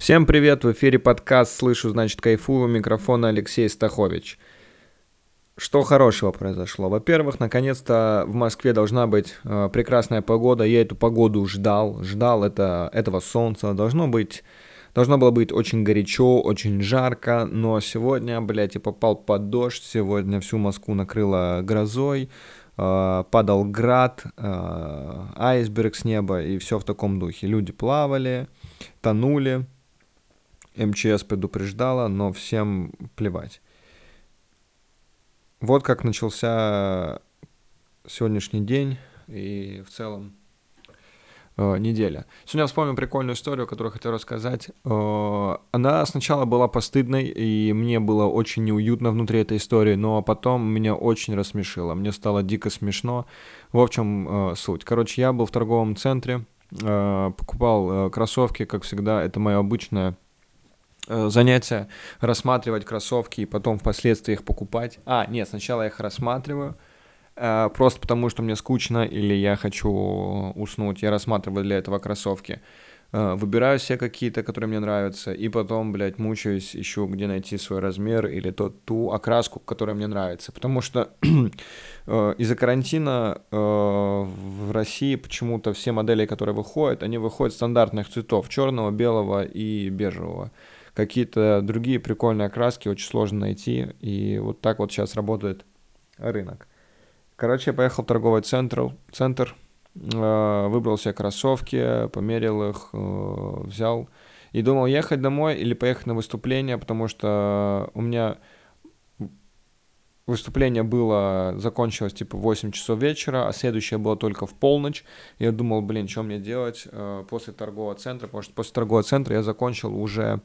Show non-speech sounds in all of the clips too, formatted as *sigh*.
Всем привет, в эфире подкаст «Слышу, значит кайфую», микрофона Алексей Стахович. Что хорошего произошло? Во-первых, наконец-то в Москве должна быть э, прекрасная погода. Я эту погоду ждал, ждал это, этого солнца. Должно быть, должно было быть очень горячо, очень жарко, но сегодня, блядь, я попал под дождь. Сегодня всю Москву накрыло грозой, э, падал град, э, айсберг с неба и все в таком духе. Люди плавали, тонули. МЧС предупреждала, но всем плевать. Вот как начался сегодняшний день и в целом э, неделя. Сегодня вспомнил прикольную историю, которую хотел рассказать. Э, она сначала была постыдной, и мне было очень неуютно внутри этой истории, но потом меня очень рассмешило. Мне стало дико смешно. В общем, э, суть. Короче, я был в торговом центре, э, покупал э, кроссовки, как всегда, это мое обычное занятие рассматривать кроссовки и потом впоследствии их покупать. А, нет, сначала я их рассматриваю, э, просто потому что мне скучно или я хочу уснуть. Я рассматриваю для этого кроссовки. Э, выбираю все какие-то, которые мне нравятся, и потом, блядь, мучаюсь, ищу, где найти свой размер или тот, ту окраску, которая мне нравится. Потому что *clears throat* из-за карантина в России почему-то все модели, которые выходят, они выходят стандартных цветов, черного, белого и бежевого какие-то другие прикольные окраски очень сложно найти, и вот так вот сейчас работает рынок. Короче, я поехал в торговый центр, центр э, выбрал себе кроссовки, померил их, э, взял и думал ехать домой или поехать на выступление, потому что у меня выступление было, закончилось типа в 8 часов вечера, а следующее было только в полночь. Я думал, блин, что мне делать э, после торгового центра, потому что после торгового центра я закончил уже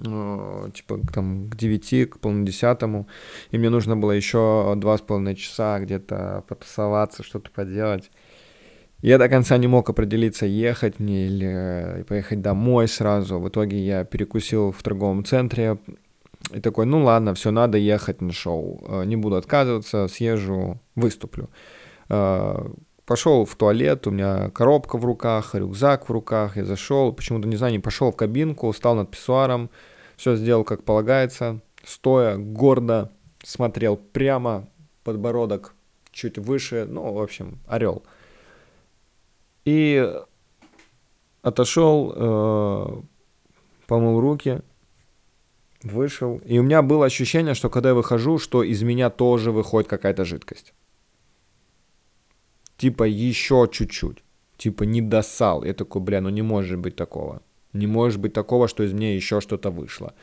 типа там к 9, к полудесятому, и мне нужно было еще два с половиной часа где-то потусоваться, что-то поделать. Я до конца не мог определиться, ехать мне или поехать домой сразу. В итоге я перекусил в торговом центре и такой, ну ладно, все, надо ехать на шоу. Э, не буду отказываться, съезжу, выступлю. Э, пошел в туалет, у меня коробка в руках, рюкзак в руках, я зашел, почему-то, не знаю, не пошел в кабинку, встал над писсуаром, все сделал как полагается, стоя, гордо смотрел прямо, подбородок чуть выше, ну, в общем, орел. И отошел, э, помыл руки, вышел. И у меня было ощущение, что когда я выхожу, что из меня тоже выходит какая-то жидкость. Типа еще чуть-чуть. Типа не досал. Я такой, бля, ну не может быть такого. Не может быть такого, что из меня еще что-то вышло.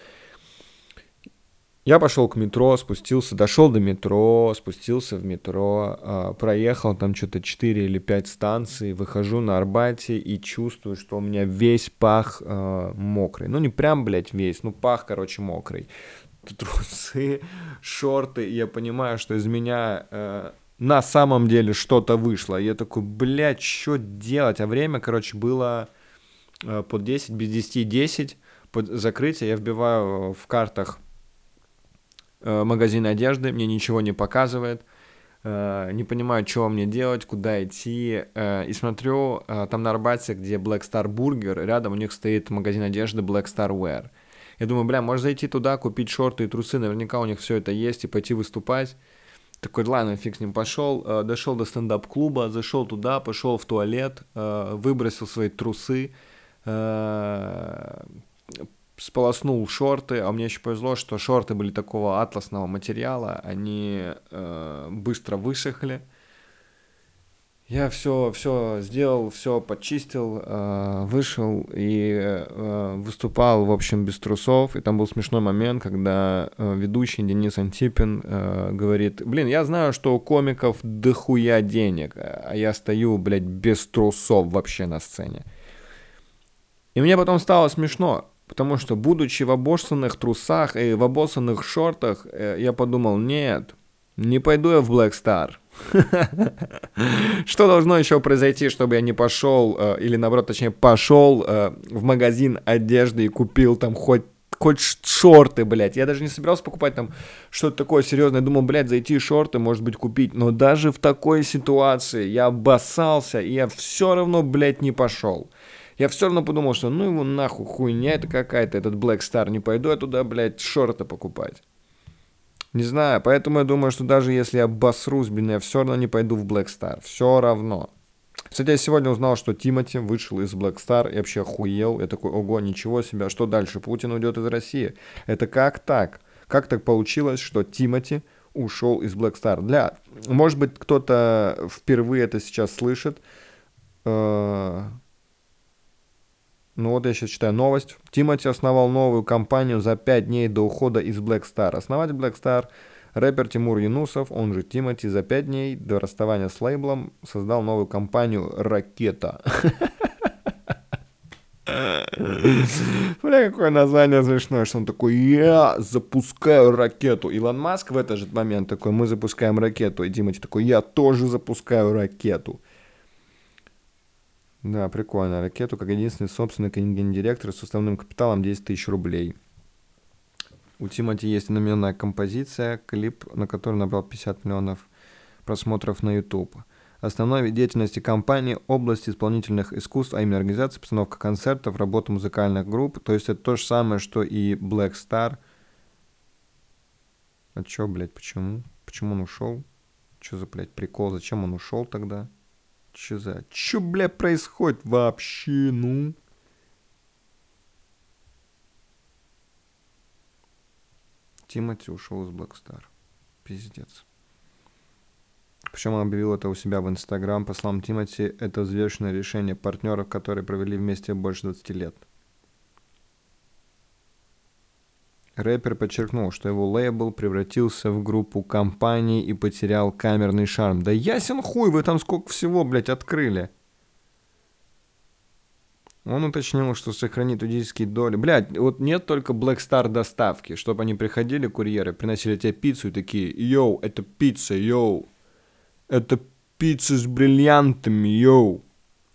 Я пошел к метро, спустился, дошел до метро, спустился в метро, э, проехал там что-то 4 или 5 станций, выхожу на Арбате и чувствую, что у меня весь пах э, мокрый. Ну, не прям, блядь, весь, ну, пах, короче, мокрый. Трусы, шорты, и я понимаю, что из меня э, на самом деле что-то вышло. Я такой, блядь, что делать? А время, короче, было под 10, без 10 10, под закрытие я вбиваю в картах э, магазин одежды, мне ничего не показывает, э, не понимаю, что мне делать, куда идти, и смотрю, там на Арбате, где Black Star Burger, рядом у них стоит магазин одежды Black Star Wear. Я думаю, бля, можно зайти туда, купить шорты и трусы, наверняка у них все это есть, и пойти выступать. Такой, ладно, фиг с ним пошел, дошел до стендап-клуба, зашел туда, пошел в туалет, выбросил свои трусы, Э, сполоснул шорты, а мне еще повезло, что шорты были такого атласного материала, они э, быстро высохли. Я все, все сделал, все почистил, э, вышел и э, выступал, в общем, без трусов. И там был смешной момент, когда э, ведущий Денис Антипин э, говорит, блин, я знаю, что у комиков дохуя денег, а я стою, блядь, без трусов вообще на сцене. И мне потом стало смешно, потому что, будучи в обоссанных трусах и в обоссанных шортах, э, я подумал, нет, не пойду я в Black Star. *laughs* Что должно еще произойти, чтобы я не пошел, э, или наоборот, точнее, пошел э, в магазин одежды и купил там хоть хоть шорты, блядь. Я даже не собирался покупать там что-то такое серьезное. Думал, блядь, зайти шорты, может быть, купить. Но даже в такой ситуации я обоссался, и я все равно, блядь, не пошел. Я все равно подумал, что ну его нахуй, хуйня это какая-то, этот Black Star, не пойду я туда, блядь, шорты покупать. Не знаю, поэтому я думаю, что даже если я обосрусь, блин, я все равно не пойду в Black Star. Все равно. Кстати, я сегодня узнал, что Тимати вышел из Black Star и вообще охуел. Я такой, ого, ничего себе, а что дальше? Путин уйдет из России. Это как так? Как так получилось, что Тимати ушел из Black Star? Для... Может быть, кто-то впервые это сейчас слышит. Э, ну вот я сейчас читаю новость. Тимати основал новую компанию за 5 дней до ухода из Black Star. Основатель Black Star – Рэпер Тимур Юнусов, он же Тимати, за пять дней до расставания с лейблом создал новую компанию «Ракета». *laughs* Бля, какое название смешное, что он такой, я запускаю ракету. Илон Маск в этот же момент такой, мы запускаем ракету. И Тимати такой, я тоже запускаю ракету. Да, прикольно. Ракету как единственный собственник и гендиректор с уставным капиталом 10 тысяч рублей. У Тимати есть одноименная композиция, клип, на который набрал 50 миллионов просмотров на YouTube. Основной вид деятельности компании – область исполнительных искусств, а именно организация, постановка концертов, работа музыкальных групп. То есть это то же самое, что и Black Star. А чё, блядь, почему? Почему он ушел? Чё за, блядь, прикол? Зачем он ушел тогда? За... Чё, блядь, происходит вообще, ну? Тимати ушел из Blackstar. Пиздец. Причем он объявил это у себя в Инстаграм. По словам Тимати, это взвешенное решение партнеров, которые провели вместе больше 20 лет. Рэпер подчеркнул, что его лейбл превратился в группу компаний и потерял камерный шарм. Да ясен хуй, вы там сколько всего, блядь, открыли. Он уточнил, что сохранит юридические доли. Блядь, вот нет только Black Star доставки, чтобы они приходили, курьеры, приносили тебе пиццу и такие, йоу, это пицца, йоу. Это пицца с бриллиантами, йоу.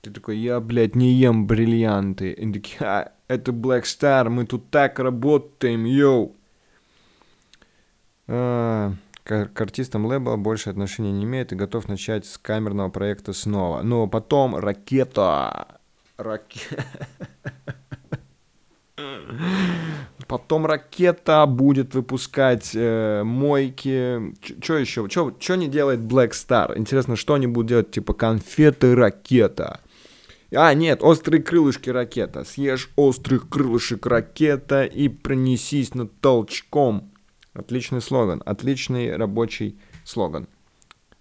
Ты такой, я, блядь, не ем бриллианты. И такие, а, это Black Star, мы тут так работаем, йоу. А, к, артистам лейбла больше отношения не имеет и готов начать с камерного проекта снова. Но потом ракета Ракета. *laughs* Потом ракета будет выпускать э, мойки. Что еще? Что не делает Black Star? Интересно, что они будут делать? Типа конфеты ракета. А, нет, острые крылышки ракета. Съешь острых крылышек ракета и пронесись над толчком. Отличный слоган. Отличный рабочий слоган.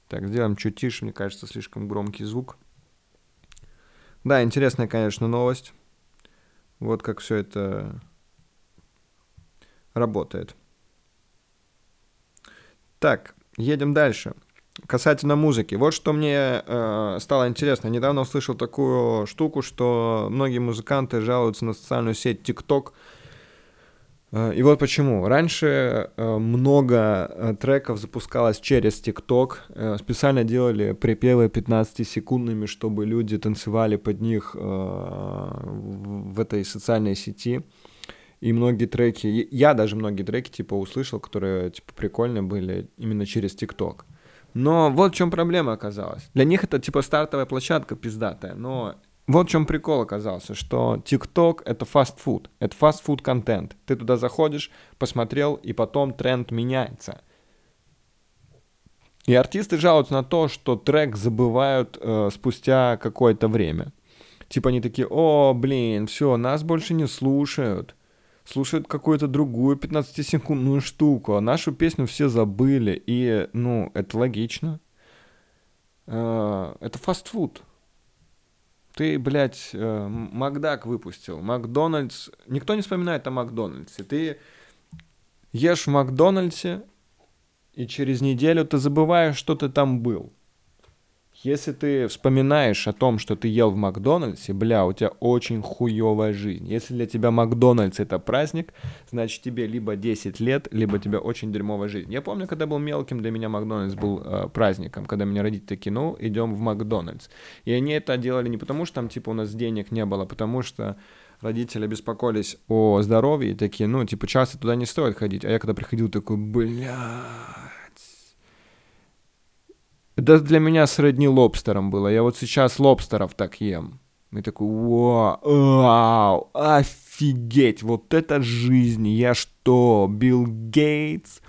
Так, сделаем чуть тише, мне кажется, слишком громкий звук. Да, интересная, конечно, новость. Вот как все это работает. Так, едем дальше. Касательно музыки. Вот что мне э, стало интересно. Недавно услышал такую штуку, что многие музыканты жалуются на социальную сеть TikTok Э, и вот почему. Раньше э, много э, треков запускалось через ТикТок. Специально делали припевы 15-секундными, чтобы люди танцевали под них в этой социальной сети. И многие треки, я даже многие треки типа услышал, которые типа прикольные были именно через ТикТок. Но вот в чем проблема оказалась. Для них это типа стартовая площадка пиздатая, но вот в чем прикол оказался, что TikTok — это фастфуд, это фастфуд контент. Ты туда заходишь, посмотрел, и потом тренд меняется. И артисты жалуются на то, что трек забывают э, спустя какое-то время. Типа они такие, о, блин, все, нас больше не слушают. Слушают какую-то другую 15-секундную штуку, а нашу песню все забыли. И, ну, это логично. Э, это фастфуд. Ты, блядь, э, Макдак выпустил, Макдональдс... Никто не вспоминает о Макдональдсе. Ты ешь в Макдональдсе, и через неделю ты забываешь, что ты там был. Если ты вспоминаешь о том, что ты ел в Макдональдсе, бля, у тебя очень хуевая жизнь. Если для тебя Макдональдс это праздник, значит тебе либо 10 лет, либо тебе очень дерьмовая жизнь. Я помню, когда был мелким, для меня Макдональдс был э, праздником, когда меня родители такие, ну, идем в Макдональдс. И они это делали не потому, что там, типа, у нас денег не было, а потому что родители беспокоились о здоровье и такие, ну, типа, часто туда не стоит ходить. А я когда приходил, такой, бля, это для меня сродни лобстером было. Я вот сейчас лобстеров так ем. И такой, вау, офигеть, вот это жизнь, я что, Билл Гейтс?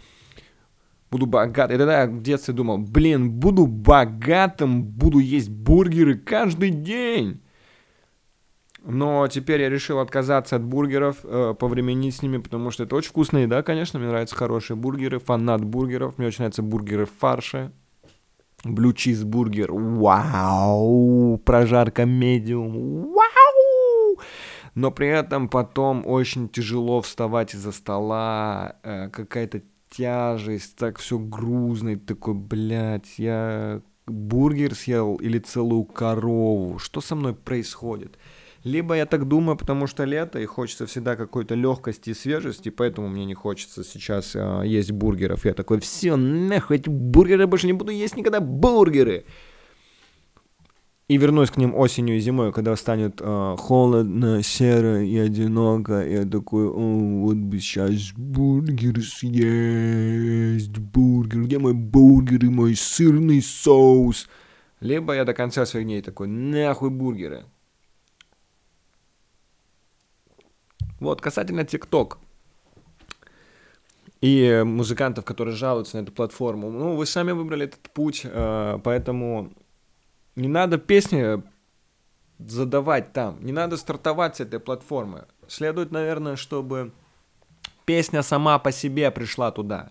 Буду богат. И тогда я в детстве думал, блин, буду богатым, буду есть бургеры каждый день. Но теперь я решил отказаться от бургеров, э, повременить с ними, потому что это очень вкусная еда, конечно. Мне нравятся хорошие бургеры, фанат бургеров. Мне очень нравятся бургеры в фарше. Блю чизбургер. Вау! Прожарка медиум. Вау! Но при этом потом очень тяжело вставать из-за стола. Э, какая-то тяжесть, так все грузно. И такой, блядь, я бургер съел или целую корову. Что со мной происходит? Либо я так думаю, потому что лето, и хочется всегда какой-то легкости и свежести, поэтому мне не хочется сейчас э, есть бургеров. Я такой, все, нахуй эти бургеры, больше не буду есть никогда бургеры. И вернусь к ним осенью и зимой, когда станет э, холодно, серо и одиноко. Я такой, О, вот бы сейчас бургер съесть, бургер, где мой бургер и мой сырный соус? Либо я до конца своих дней такой, нахуй бургеры. Вот, касательно ТикТок и музыкантов, которые жалуются на эту платформу. Ну, вы сами выбрали этот путь, э, поэтому не надо песни задавать там, не надо стартовать с этой платформы. Следует, наверное, чтобы песня сама по себе пришла туда.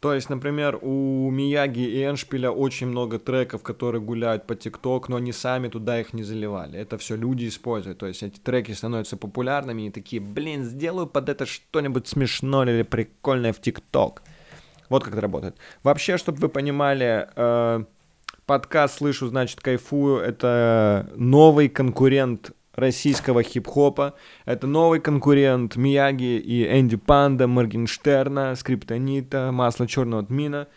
То есть, например, у Мияги и Эншпиля очень много треков, которые гуляют по ТикТок, но они сами туда их не заливали. Это все люди используют. То есть эти треки становятся популярными и такие, блин, сделаю под это что-нибудь смешное или прикольное в ТикТок. Вот как это работает. Вообще, чтобы вы понимали, э, подкаст «Слышу, значит, кайфую» — это новый конкурент российского хип-хопа. Это новый конкурент Мияги и Энди Панда, Моргенштерна, Скриптонита, Масло Черного Тмина,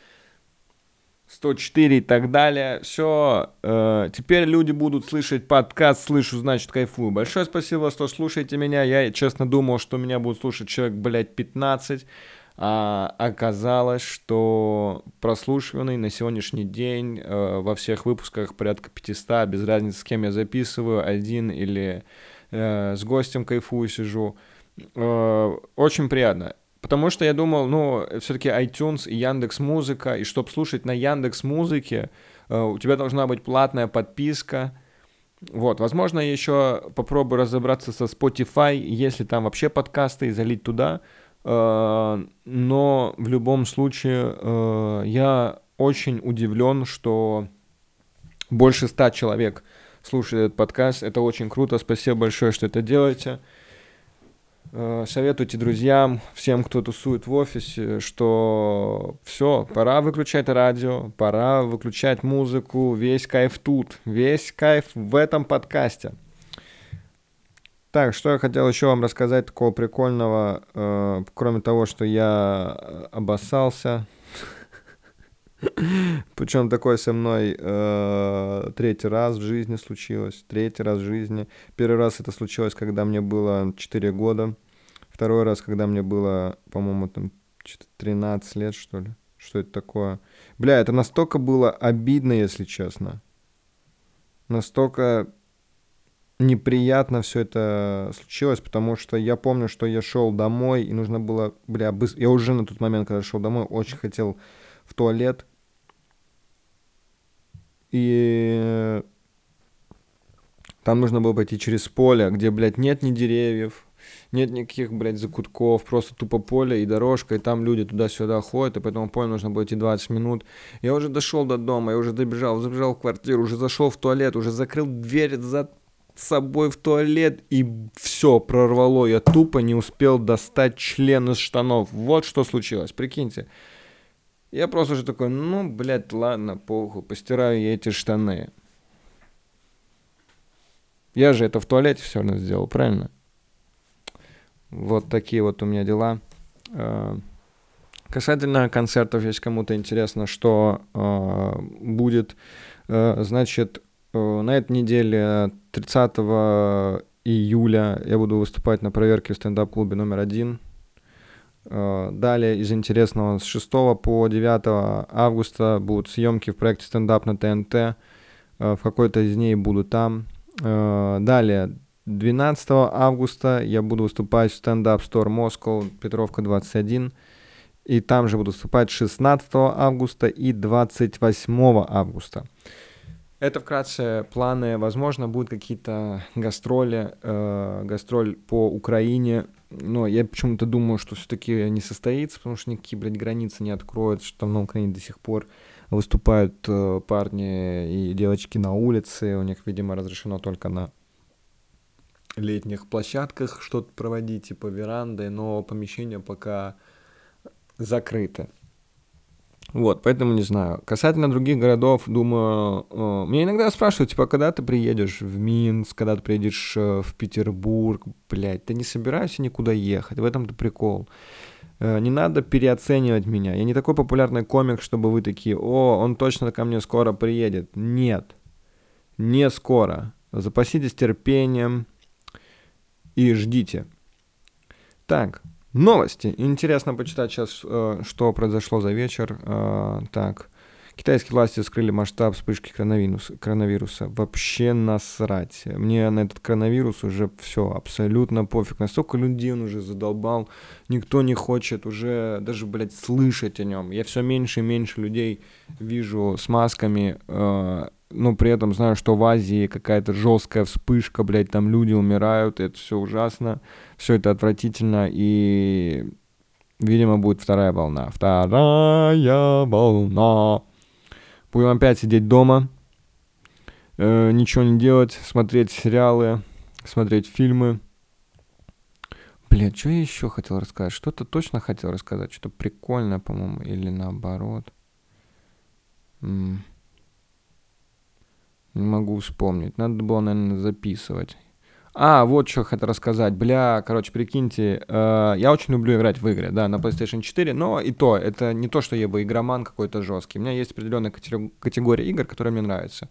104 и так далее. Все, э, теперь люди будут слышать подкаст «Слышу, значит, кайфую». Большое спасибо, что слушаете меня. Я, честно, думал, что меня будут слушать человек, блядь, 15. А оказалось, что прослушиванный на сегодняшний день э, во всех выпусках порядка 500, без разницы, с кем я записываю, один или э, с гостем кайфую сижу. Э, очень приятно. Потому что я думал, ну, все-таки iTunes и Яндекс Музыка, и чтобы слушать на Яндекс Музыке, э, у тебя должна быть платная подписка. Вот, возможно, я еще попробую разобраться со Spotify, если там вообще подкасты, и залить туда. Э, но в любом случае э, я очень удивлен, что больше ста человек слушает этот подкаст. Это очень круто. Спасибо большое, что это делаете. Э, советуйте друзьям, всем, кто тусует в офисе, что все, пора выключать радио, пора выключать музыку, весь кайф тут, весь кайф в этом подкасте. Так, что я хотел еще вам рассказать такого прикольного, э, кроме того, что я э, обоссался. *laughs* Причем такое со мной э, третий раз в жизни случилось. Третий раз в жизни. Первый раз это случилось, когда мне было 4 года. Второй раз, когда мне было, по-моему, там 13 лет, что ли. Что это такое? Бля, это настолько было обидно, если честно. Настолько неприятно все это случилось, потому что я помню, что я шел домой, и нужно было, бля, быстро... я уже на тот момент, когда шел домой, очень хотел в туалет. И там нужно было пойти через поле, где, блядь, нет ни деревьев, нет никаких, блядь, закутков, просто тупо поле и дорожка, и там люди туда-сюда ходят, и поэтому поле нужно было идти 20 минут. Я уже дошел до дома, я уже добежал, забежал в квартиру, уже зашел в туалет, уже закрыл дверь за с собой в туалет, и все, прорвало. Я тупо не успел достать член из штанов. Вот что случилось, прикиньте. Я просто уже такой, ну, блядь, ладно, похуй, постираю я эти штаны. Я же это в туалете все равно сделал, правильно? Вот такие вот у меня дела. Э, касательно концертов, если кому-то интересно, что э, будет, э, значит, на этой неделе 30 июля я буду выступать на проверке в стендап-клубе номер один. Э, далее из интересного с 6 по 9 августа будут съемки в проекте стендап на ТНТ. Э, в какой-то из дней буду там. Э, далее, 12 августа я буду выступать в Store Moscow, Петровка 21. И там же буду выступать 16 августа и 28 августа. Это вкратце планы. Возможно, будут какие-то гастроли, э, гастроль по Украине. Но я почему-то думаю, что все-таки не состоится, потому что никакие, блядь, границы не откроют, что там на Украине до сих пор выступают э, парни и девочки на улице. У них, видимо, разрешено только на летних площадках что-то проводить, типа веранды, но помещение пока закрыто. Вот, поэтому не знаю. Касательно других городов, думаю, э, меня иногда спрашивают, типа, когда ты приедешь в Минск, когда ты приедешь э, в Петербург, блядь, ты не собираешься никуда ехать, в этом-то прикол. Э, не надо переоценивать меня. Я не такой популярный комик, чтобы вы такие, о, он точно ко мне скоро приедет. Нет, не скоро. Запаситесь терпением и ждите. Так, Новости. Интересно почитать сейчас, э, что произошло за вечер. Э, так. Китайские власти скрыли масштаб вспышки коронавируса. коронавируса. Вообще насрать. Мне на этот коронавирус уже все абсолютно пофиг. Настолько людей он уже задолбал. Никто не хочет уже даже, блядь, слышать о нем. Я все меньше и меньше людей вижу с масками. Э, но при этом знаю, что в Азии какая-то жесткая вспышка, блядь, там люди умирают, это все ужасно, все это отвратительно, и, видимо, будет вторая волна. Вторая волна. Будем опять сидеть дома, э, ничего не делать, смотреть сериалы, смотреть фильмы. Блядь, что я еще хотел рассказать? Что-то точно хотел рассказать, что-то прикольное, по-моему, или наоборот. М- не могу вспомнить. Надо было, наверное, записывать. А, вот что хотел рассказать. Бля, короче, прикиньте, э, я очень люблю играть в игры, да, на PlayStation 4, но и то, это не то, что я бы игроман какой-то жесткий. У меня есть определенная категория игр, которые мне нравятся.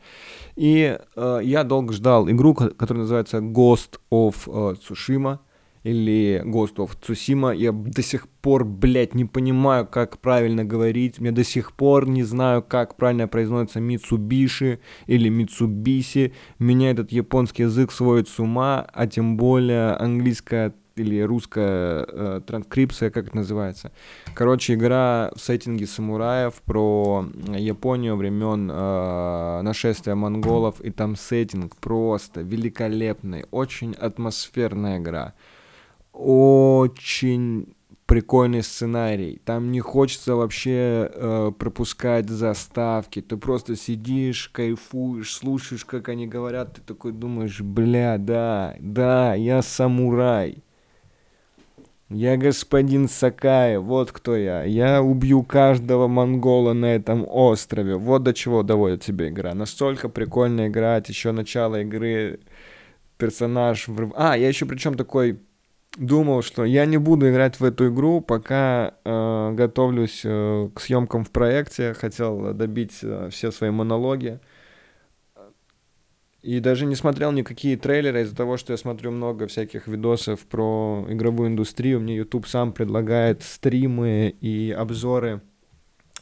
И э, я долго ждал игру, которая называется Ghost of э, Tsushima или Ghost of Tsushima. Я до сих пор, блядь, не понимаю, как правильно говорить. Я до сих пор не знаю, как правильно произносится Mitsubishi или Mitsubishi. Меня этот японский язык сводит с ума, а тем более английская или русская э, транскрипция, как это называется. Короче, игра в сеттинге самураев про Японию времен э, нашествия монголов, и там сеттинг просто великолепный, очень атмосферная игра очень прикольный сценарий. Там не хочется вообще э, пропускать заставки. Ты просто сидишь, кайфуешь, слушаешь, как они говорят. Ты такой думаешь, бля, да, да, я самурай. Я господин Сакай, вот кто я. Я убью каждого монгола на этом острове. Вот до чего доводит тебя игра. Настолько прикольно играть. Еще начало игры. Персонаж... А, я еще причем такой думал, что я не буду играть в эту игру, пока э, готовлюсь э, к съемкам в проекте, хотел добить э, все свои монологи. И даже не смотрел никакие трейлеры из-за того, что я смотрю много всяких видосов про игровую индустрию. Мне YouTube сам предлагает стримы и обзоры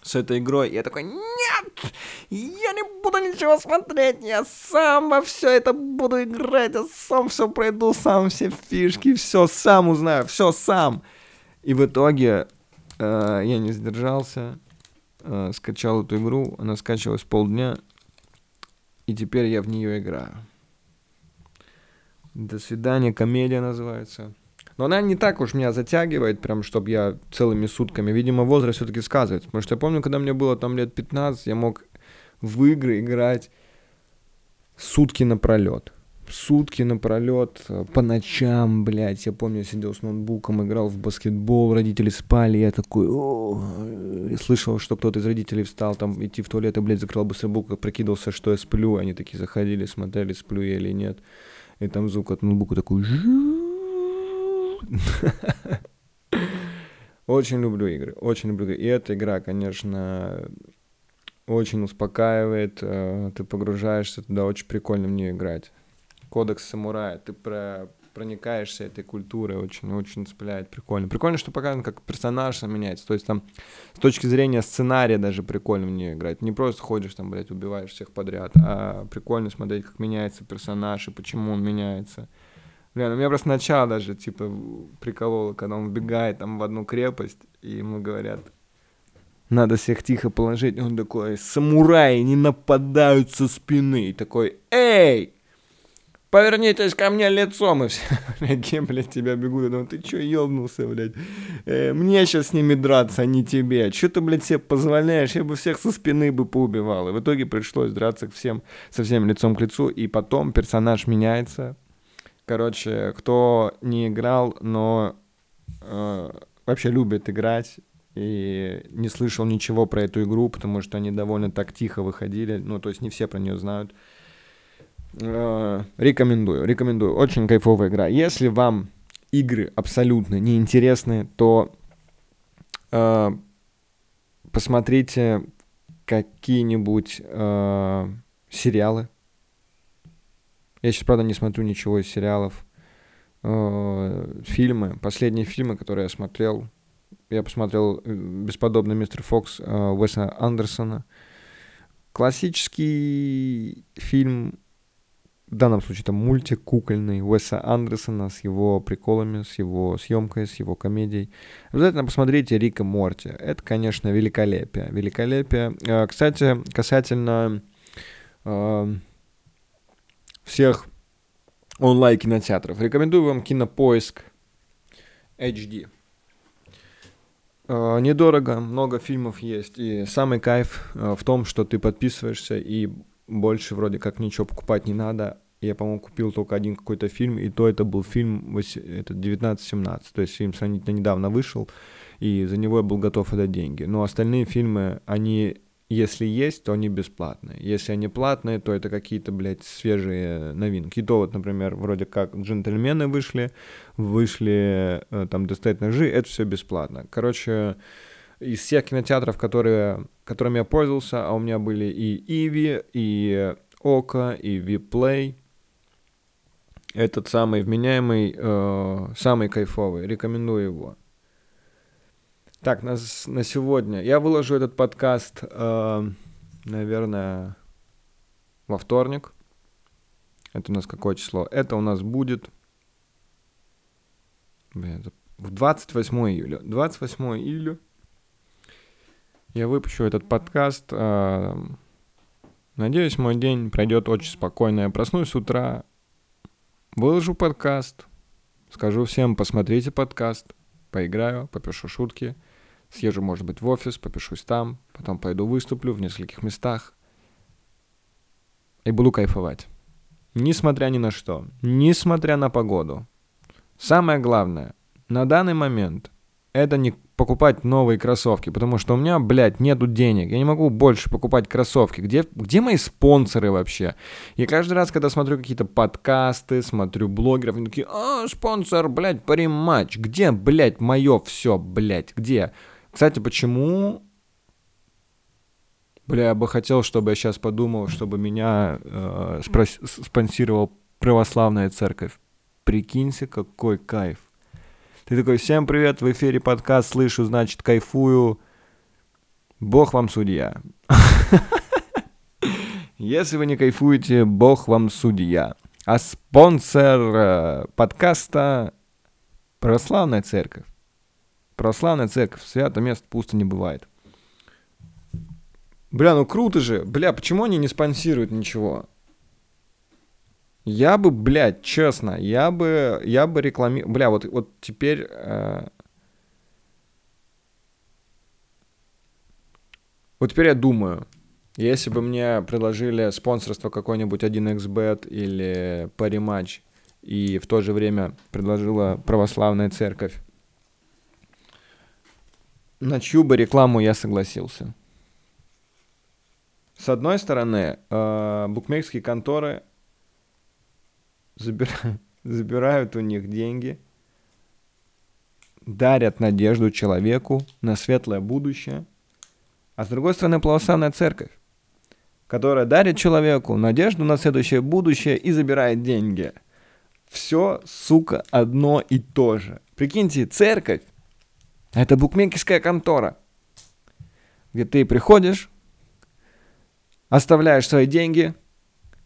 с этой игрой. Я такой, нет, я не буду ничего смотреть, я сам во все это буду играть, я сам все пройду, сам все фишки, все сам узнаю, все сам. И в итоге э, я не сдержался, э, скачал эту игру, она скачивалась полдня, и теперь я в нее играю. До свидания, комедия называется. Но она не так уж меня затягивает, прям, чтобы я целыми сутками. Видимо, возраст все-таки сказывается. Потому что я помню, когда мне было там лет 15, я мог в игры играть сутки напролет. Сутки напролет, э, по ночам, блядь. Я помню, я сидел с ноутбуком, играл в баскетбол, родители спали, я такой, и слышал, что кто-то из родителей встал там идти в туалет, и, блядь, закрыл баскетбол, прикидывался, что я сплю. Они такие заходили, смотрели, сплю я или нет. И там звук от ноутбука такой... *laughs* Очень люблю игры, очень люблю. И эта игра, конечно, очень успокаивает, э, ты погружаешься туда, очень прикольно мне играть. кодекс самурая, ты про проникаешься этой культурой, очень-очень цепляет, прикольно. Прикольно, что показано, как персонаж меняется, то есть там с точки зрения сценария даже прикольно мне играть. Не просто ходишь там, блядь, убиваешь всех подряд, а прикольно смотреть, как меняется персонаж и почему он меняется. Бля, ну меня просто начало даже, типа, прикололо, когда он вбегает там в одну крепость, и ему говорят, надо всех тихо положить. Он такой, самураи не нападают со спины. И такой, эй, повернитесь ко мне лицом, и все, *laughs* блядь, блядь, тебя бегут, я думаю, ты чё, ёбнулся, блядь, э, мне сейчас с ними драться, а не тебе, чё ты, блядь, себе позволяешь, я бы всех со спины бы поубивал, и в итоге пришлось драться всем, со всем лицом к лицу, и потом персонаж меняется, короче, кто не играл, но э, вообще любит играть, и не слышал ничего про эту игру, потому что они довольно так тихо выходили, ну, то есть не все про нее знают, Э, рекомендую, рекомендую. Очень кайфовая игра. Если вам игры абсолютно неинтересны, то э, посмотрите какие-нибудь э, сериалы. Я сейчас, правда, не смотрю ничего из сериалов. Э, фильмы. Последние фильмы, которые я смотрел. Я посмотрел э, «Бесподобный мистер Фокс» э, Уэса Андерсона. Классический фильм в данном случае это мультик кукольный Уэса Андерсона с его приколами, с его съемкой, с его комедией. Обязательно посмотрите Рика Морти. Это, конечно, великолепие. Великолепие. Кстати, касательно всех онлайн-кинотеатров. Рекомендую вам Кинопоиск HD. Э, недорого, много фильмов есть. И самый кайф э, в том, что ты подписываешься и больше вроде как ничего покупать не надо. Я, по-моему, купил только один какой-то фильм, и то это был фильм это 1917, то есть фильм сравнительно недавно вышел, и за него я был готов отдать деньги. Но остальные фильмы, они, если есть, то они бесплатные. Если они платные, то это какие-то, блядь, свежие новинки. И то вот, например, вроде как «Джентльмены» вышли, вышли э, там «Достать ножи», это все бесплатно. Короче, из всех кинотеатров, которые, которыми я пользовался, а у меня были и Иви, и Ока, и Виплей, этот самый вменяемый, э, самый кайфовый, рекомендую его. Так, на, на сегодня. Я выложу этот подкаст, э, наверное, во вторник. Это у нас какое число? Это у нас будет... Блин, в 28 июля. 28 июля я выпущу этот подкаст. Э, надеюсь, мой день пройдет очень спокойно. Я проснусь с утра, выложу подкаст, скажу всем, посмотрите подкаст, поиграю, попишу шутки, съезжу, может быть, в офис, попишусь там, потом пойду выступлю в нескольких местах и буду кайфовать. Несмотря ни на что, несмотря на погоду. Самое главное, на данный момент это не покупать новые кроссовки, потому что у меня, блядь, нету денег. Я не могу больше покупать кроссовки. Где, где мои спонсоры вообще? Я каждый раз, когда смотрю какие-то подкасты, смотрю блогеров, они такие, а, спонсор, блядь, париматч. Где, блядь, мое все, блядь, где? Кстати, почему Бля, я бы хотел, чтобы я сейчас подумал, чтобы меня э, спонсировал православная церковь. Прикинься, какой кайф. Ты такой, всем привет, в эфире подкаст, слышу, значит, кайфую. Бог вам судья. *laughs* Если вы не кайфуете, Бог вам судья. А спонсор э, подкаста – Православная Церковь. Православная Церковь. Свято мест пусто не бывает. Бля, ну круто же. Бля, почему они не спонсируют ничего? Я бы, блядь, честно, я бы, я бы рекламировал... Бля, вот, вот теперь... Э... Вот теперь я думаю, если бы мне предложили спонсорство какой-нибудь 1xbet или Parimatch, и в то же время предложила православная церковь, на чью бы рекламу я согласился? С одной стороны, э, букмекерские конторы забирают, *laughs* забирают у них деньги, дарят надежду человеку на светлое будущее, а с другой стороны православная церковь. которая дарит человеку надежду на следующее будущее и забирает деньги. Все, сука, одно и то же. Прикиньте, церковь — это букмекерская контора, где ты приходишь, оставляешь свои деньги,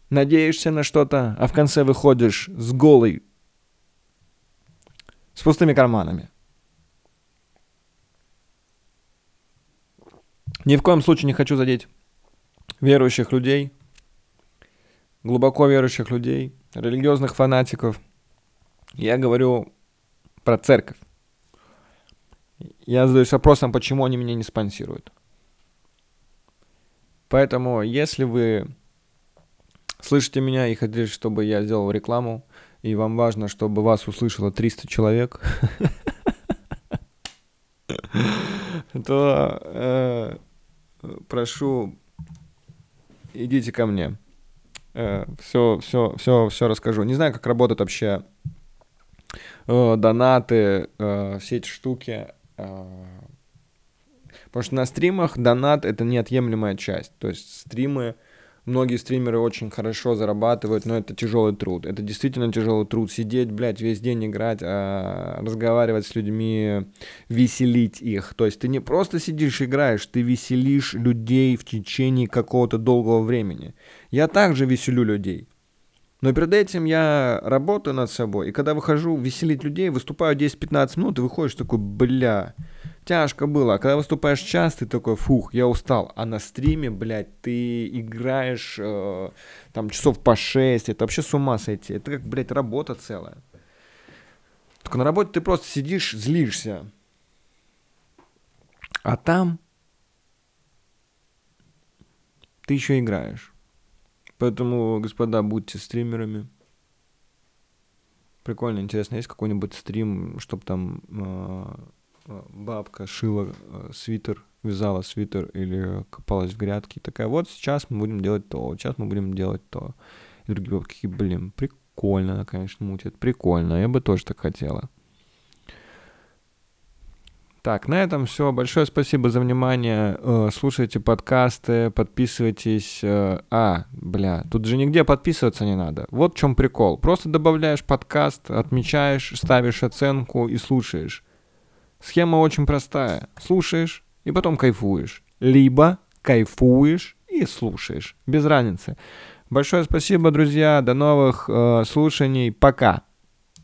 надеешься на что-то, а в конце выходишь с голой, с пустыми карманами. Ни в коем случае не хочу задеть верующих людей, глубоко верующих людей, религиозных фанатиков. Я говорю про церковь. Я задаюсь вопросом, почему они меня не спонсируют. Поэтому, если вы слышите меня и хотите, чтобы я сделал рекламу, и вам важно, чтобы вас услышало 300 человек, *laughs* то э, прошу, идите ко мне. Все, все, все, все расскажу. Не знаю, как работают вообще э, донаты, э, все эти штуки. Потому что на стримах донат — это неотъемлемая часть. То есть стримы, многие стримеры очень хорошо зарабатывают, но это тяжелый труд. Это действительно тяжелый труд. Сидеть, блядь, весь день играть, а разговаривать с людьми, веселить их. То есть ты не просто сидишь играешь, ты веселишь людей в течение какого-то долгого времени. Я также веселю людей. Но перед этим я работаю над собой, и когда выхожу веселить людей, выступаю 10-15 минут, и выходишь такой, бля, тяжко было. А когда выступаешь час, ты такой, фух, я устал. А на стриме, блядь, ты играешь э, там часов по 6, это вообще с ума сойти. Это как, блядь, работа целая. Только на работе ты просто сидишь, злишься. А там ты еще играешь. Поэтому, господа, будьте стримерами. Прикольно, интересно, есть какой-нибудь стрим, чтобы там э, Э, бабка шила э, свитер, вязала свитер или копалась в грядке. И такая, вот сейчас мы будем делать то, сейчас мы будем делать то. И другие бабки, блин, прикольно конечно, мутит, прикольно, я бы тоже так хотела. Так, на этом все. Большое спасибо за внимание. Э, слушайте подкасты, подписывайтесь. А, бля, тут же нигде подписываться не надо. Вот в чем прикол. Просто добавляешь подкаст, отмечаешь, ставишь оценку и слушаешь. Схема очень простая. Слушаешь и потом кайфуешь. Либо кайфуешь и слушаешь. Без разницы. Большое спасибо, друзья. До новых э, слушаний. Пока.